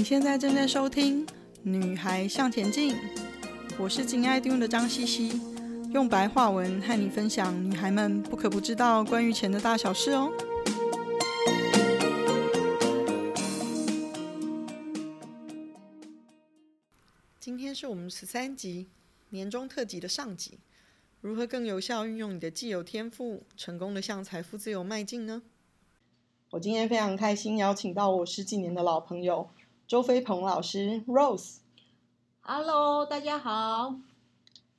你现在正在收听《女孩向前进》，我是金爱听的张茜茜，用白话文和你分享女孩们不可不知道关于钱的大小事哦。今天是我们十三集年终特辑的上集，如何更有效运用你的既有天赋，成功的向财富自由迈进呢？我今天非常开心，邀请到我十几年的老朋友周飞鹏老师 Rose。Hello，大家好。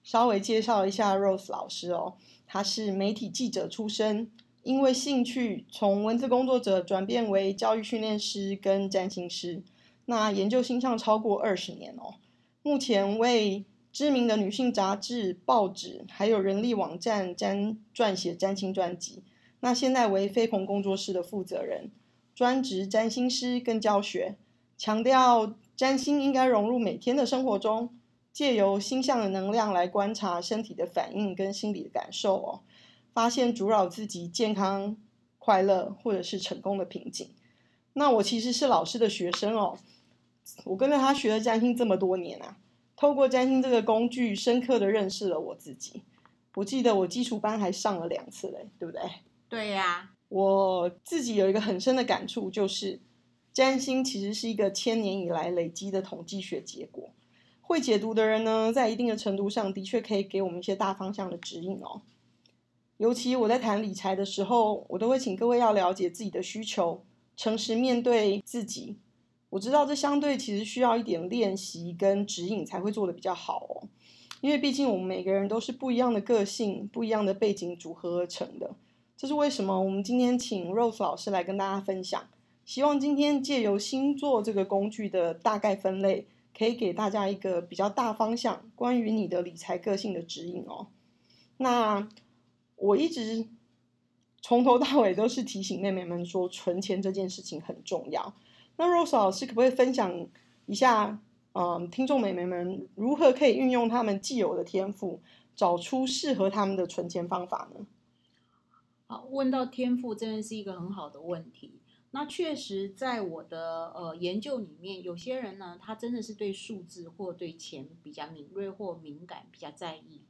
稍微介绍一下 Rose 老师哦，他是媒体记者出身，因为兴趣从文字工作者转变为教育训练师跟占星师，那研究星象超过二十年哦。目前为知名的女性杂志、报纸，还有人力网站占撰写占星专辑。那现在为飞鹏工作室的负责人，专职占星师跟教学，强调占星应该融入每天的生活中，借由星象的能量来观察身体的反应跟心理的感受哦，发现阻扰自己健康、快乐或者是成功的瓶颈。那我其实是老师的学生哦。我跟着他学了占星这么多年啊，透过占星这个工具，深刻的认识了我自己。我记得我基础班还上了两次嘞，对不对？对呀、啊。我自己有一个很深的感触，就是占星其实是一个千年以来累积的统计学结果。会解读的人呢，在一定的程度上的确可以给我们一些大方向的指引哦。尤其我在谈理财的时候，我都会请各位要了解自己的需求，诚实面对自己。我知道这相对其实需要一点练习跟指引才会做得比较好哦，因为毕竟我们每个人都是不一样的个性、不一样的背景组合而成的。这是为什么我们今天请 Rose 老师来跟大家分享。希望今天借由星座这个工具的大概分类，可以给大家一个比较大方向关于你的理财个性的指引哦。那我一直从头到尾都是提醒妹妹们说，存钱这件事情很重要。那 Rose 老师可不可以分享一下，嗯，听众妹妹们如何可以运用他们既有的天赋，找出适合他们的存钱方法呢？好，问到天赋真的是一个很好的问题。那确实，在我的呃研究里面，有些人呢，他真的是对数字或对钱比较敏锐或敏感，比较在意。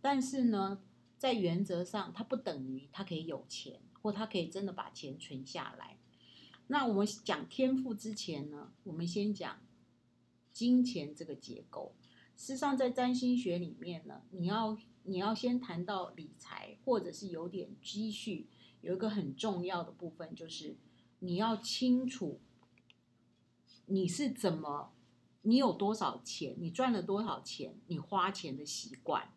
但是呢，在原则上，他不等于他可以有钱，或他可以真的把钱存下来。那我们讲天赋之前呢，我们先讲金钱这个结构。事实上，在占星学里面呢，你要你要先谈到理财，或者是有点积蓄，有一个很重要的部分，就是你要清楚你是怎么，你有多少钱，你赚了多少钱，你花钱的习惯。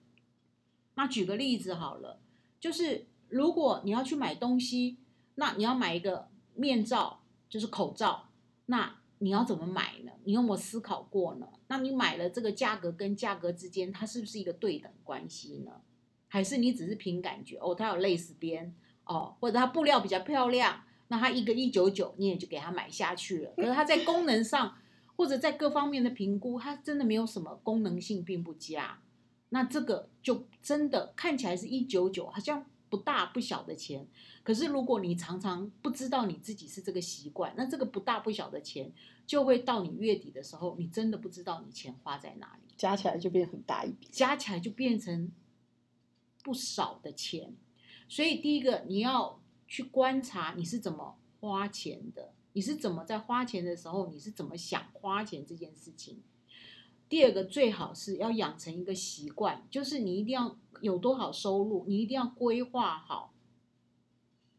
那举个例子好了，就是如果你要去买东西，那你要买一个面罩。就是口罩，那你要怎么买呢？你有没有思考过呢？那你买了这个价格跟价格之间，它是不是一个对等关系呢？还是你只是凭感觉？哦，它有蕾丝边哦，或者它布料比较漂亮，那它一个一九九，你也就给它买下去了。可是它在功能上或者在各方面的评估，它真的没有什么功能性，并不佳。那这个就真的看起来是一九九，好像。不大不小的钱，可是如果你常常不知道你自己是这个习惯，那这个不大不小的钱就会到你月底的时候，你真的不知道你钱花在哪里，加起来就变很大一笔，加起来就变成不少的钱。所以第一个你要去观察你是怎么花钱的，你是怎么在花钱的时候，你是怎么想花钱这件事情。第二个最好是要养成一个习惯，就是你一定要有多少收入，你一定要规划好，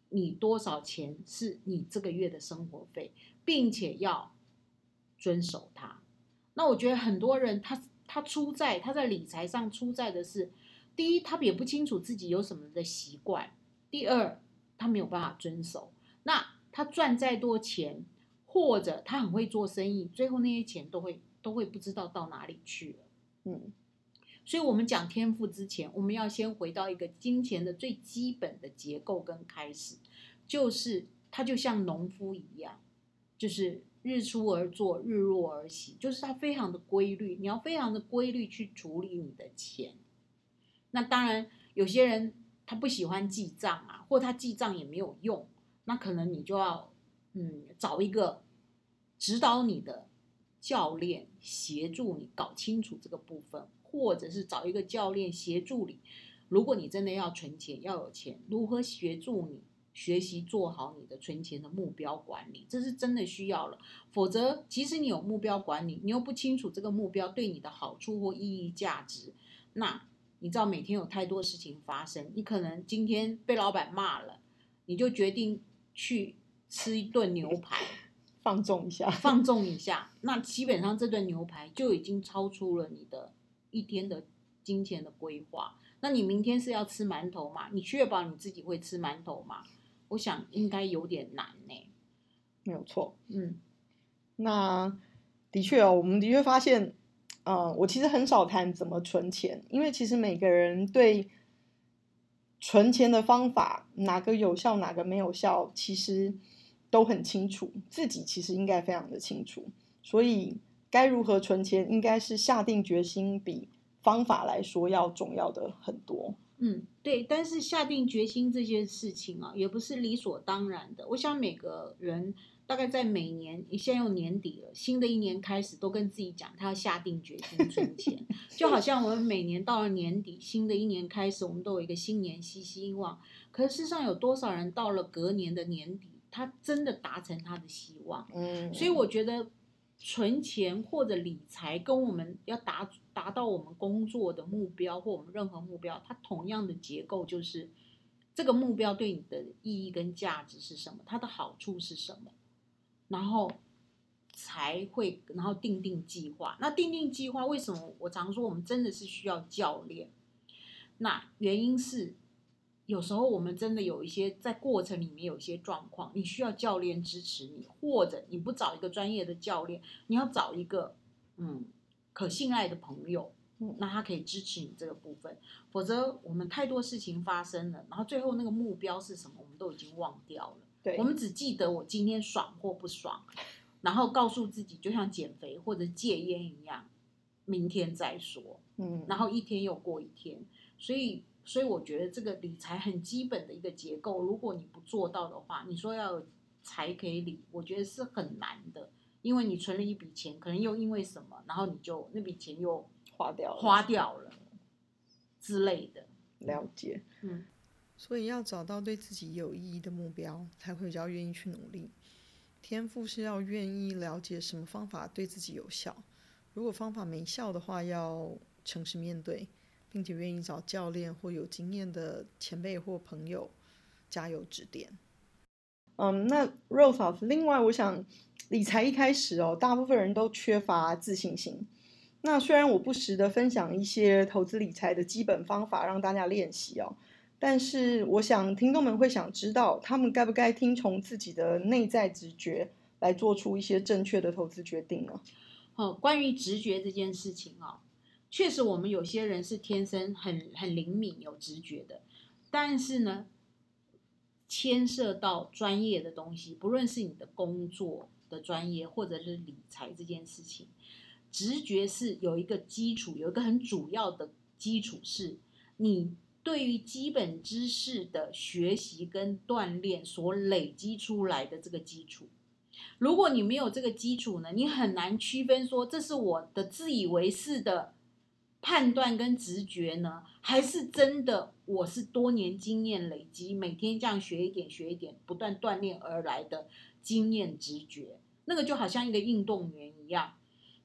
你多少钱是你这个月的生活费，并且要遵守它。那我觉得很多人他他出在他在理财上出在的是，第一他也不清楚自己有什么的习惯，第二他没有办法遵守。那他赚再多钱，或者他很会做生意，最后那些钱都会。都会不知道到哪里去了，嗯，所以，我们讲天赋之前，我们要先回到一个金钱的最基本的结构跟开始，就是它就像农夫一样，就是日出而作，日落而息，就是它非常的规律，你要非常的规律去处理你的钱。那当然，有些人他不喜欢记账啊，或他记账也没有用，那可能你就要嗯找一个指导你的。教练协助你搞清楚这个部分，或者是找一个教练协助你。如果你真的要存钱，要有钱，如何协助你学习做好你的存钱的目标管理，这是真的需要了。否则，即使你有目标管理，你又不清楚这个目标对你的好处或意义价值，那你知道每天有太多事情发生，你可能今天被老板骂了，你就决定去吃一顿牛排，放纵一下，放纵一下，那基本上这顿牛排就已经超出了你的一天的金钱的规划。那你明天是要吃馒头吗？你确保你自己会吃馒头吗？我想应该有点难呢。没有错，嗯，那的确哦，我们的确发现，呃，我其实很少谈怎么存钱，因为其实每个人对存钱的方法哪个有效，哪个没有效，其实都很清楚，自己其实应该非常的清楚，所以该如何存钱，应该是下定决心比。方法来说要重要的很多，嗯，对，但是下定决心这件事情啊，也不是理所当然的。我想每个人大概在每年，你现在又年底了，新的一年开始，都跟自己讲，他要下定决心存钱，就好像我们每年到了年底，新的一年开始，我们都有一个新年新希望。可是世上有多少人到了隔年的年底，他真的达成他的希望？嗯，所以我觉得。存钱或者理财跟我们要达达到我们工作的目标或我们任何目标，它同样的结构就是这个目标对你的意义跟价值是什么，它的好处是什么，然后才会然后定定计划。那定定计划为什么我常说我们真的是需要教练？那原因是。有时候我们真的有一些在过程里面有一些状况，你需要教练支持你，或者你不找一个专业的教练，你要找一个嗯可信赖的朋友，那他可以支持你这个部分。否则我们太多事情发生了，然后最后那个目标是什么，我们都已经忘掉了。对，我们只记得我今天爽或不爽，然后告诉自己就像减肥或者戒烟一样，明天再说。嗯，然后一天又过一天，所以。所以我觉得这个理财很基本的一个结构，如果你不做到的话，你说要有财可以理，我觉得是很难的，因为你存了一笔钱，可能又因为什么，然后你就那笔钱又花掉了，花掉了之类的。了解，嗯，所以要找到对自己有意义的目标，才会比较愿意去努力。天赋是要愿意了解什么方法对自己有效，如果方法没效的话，要诚实面对。并且愿意找教练或有经验的前辈或朋友加油指点。嗯，那 Rose，另外我想理财一开始哦，大部分人都缺乏自信心。那虽然我不时的分享一些投资理财的基本方法让大家练习哦，但是我想听众们会想知道，他们该不该听从自己的内在直觉来做出一些正确的投资决定呢？哦，关于直觉这件事情啊、哦。确实，我们有些人是天生很很灵敏、有直觉的，但是呢，牵涉到专业的东西，不论是你的工作的专业，或者是理财这件事情，直觉是有一个基础，有一个很主要的基础，是你对于基本知识的学习跟锻炼所累积出来的这个基础。如果你没有这个基础呢，你很难区分说，这是我的自以为是的。判断跟直觉呢，还是真的？我是多年经验累积，每天这样学一点学一点，不断锻炼而来的经验直觉。那个就好像一个运动员一样，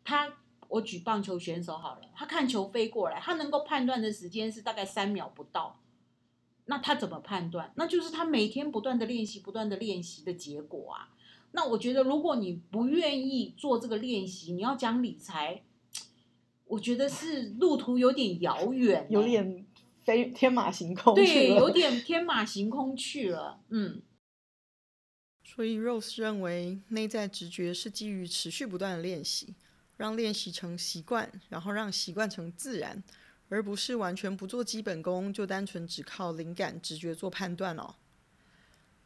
他我举棒球选手好了，他看球飞过来，他能够判断的时间是大概三秒不到。那他怎么判断？那就是他每天不断的练习，不断的练习的结果啊。那我觉得，如果你不愿意做这个练习，你要讲理财。我觉得是路途有点遥远，有点飞天马行空。对，有点天马行空去了。嗯，所以 Rose 认为内在直觉是基于持续不断的练习，让练习成习惯，然后让习惯成自然，而不是完全不做基本功，就单纯只靠灵感直觉做判断哦。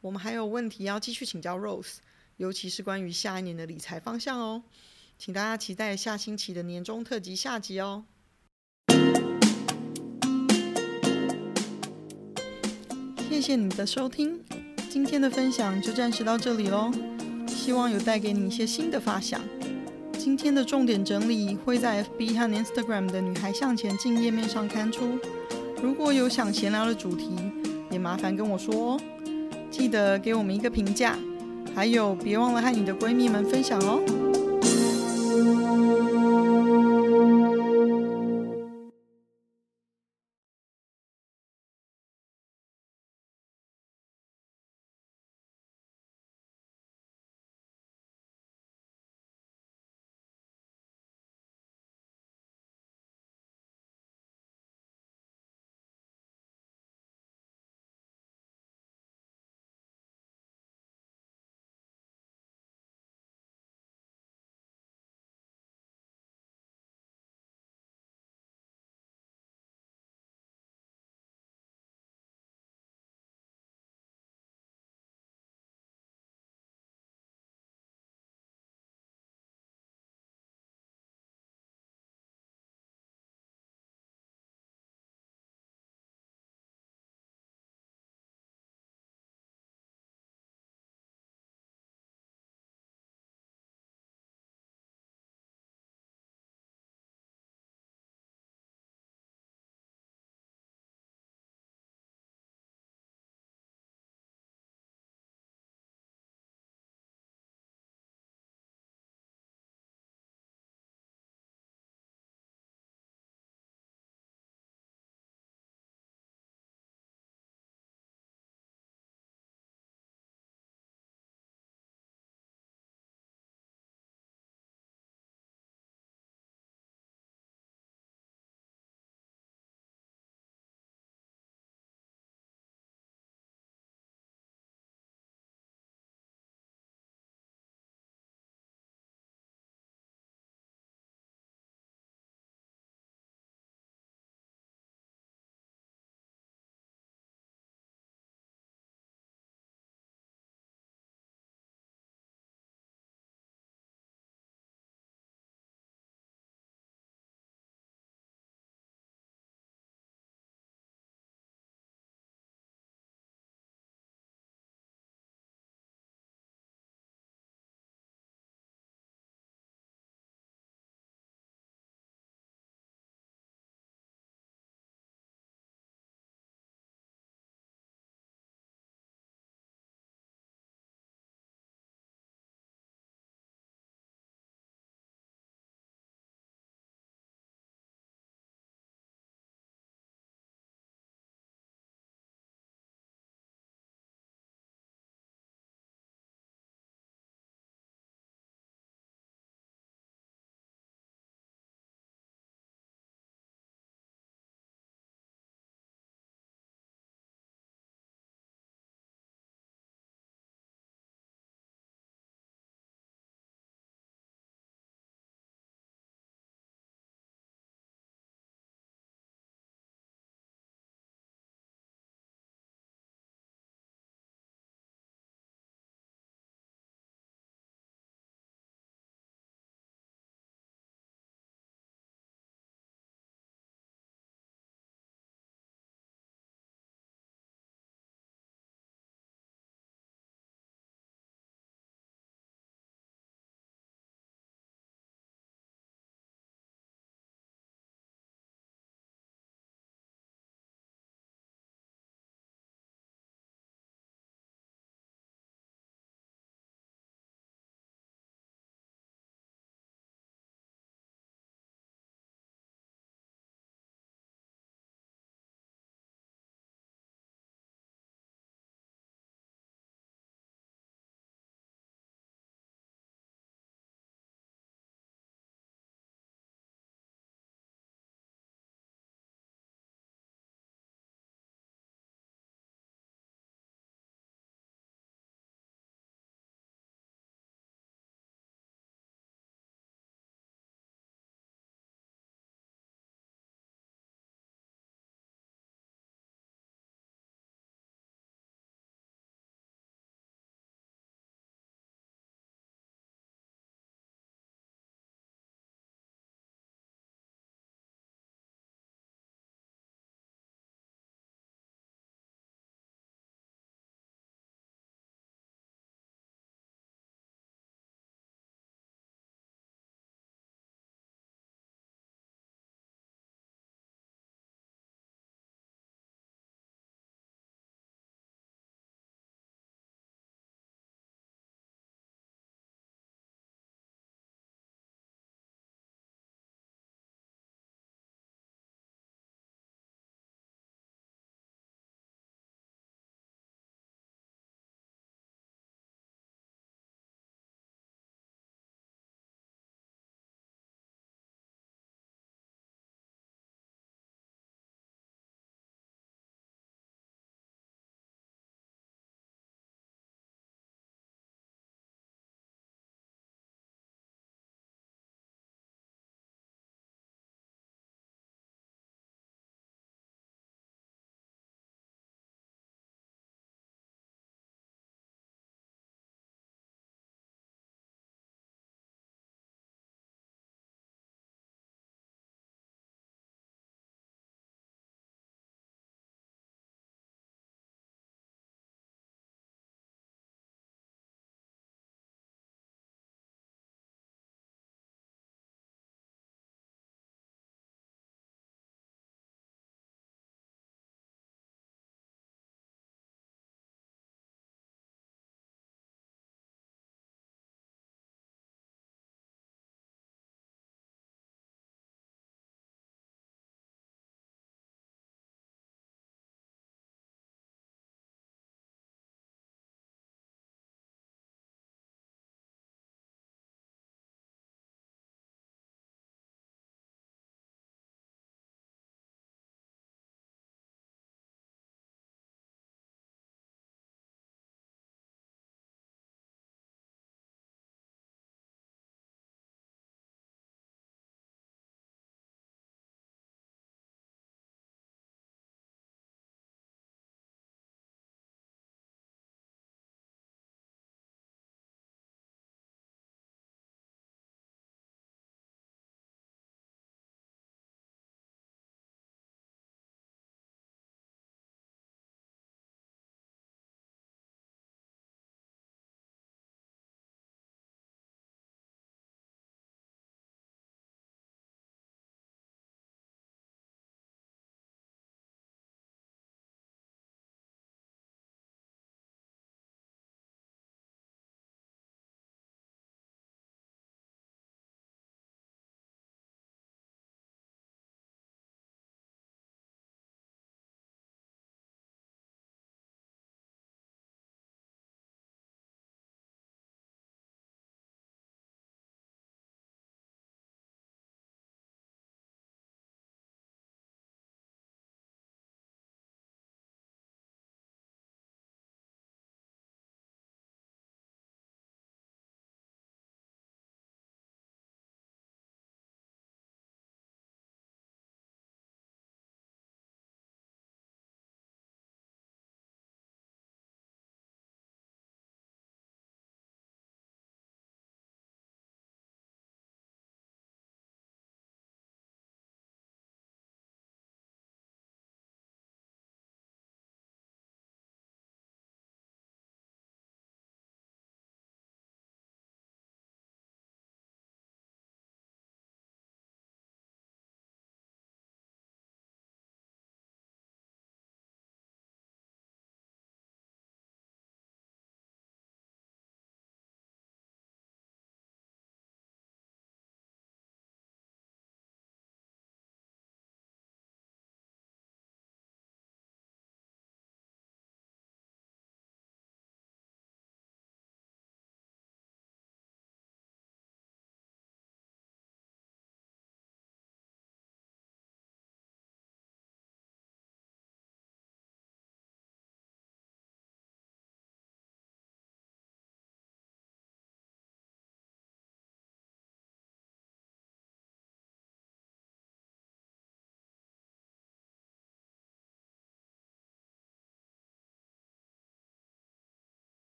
我们还有问题要继续请教 Rose，尤其是关于下一年的理财方向哦。请大家期待下星期的年终特辑下集哦！谢谢你的收听，今天的分享就暂时到这里喽。希望有带给你一些新的发想。今天的重点整理会在 FB 和 Instagram 的女孩向前进页面上刊出。如果有想闲聊的主题，也麻烦跟我说哦。记得给我们一个评价，还有别忘了和你的闺蜜们分享哦。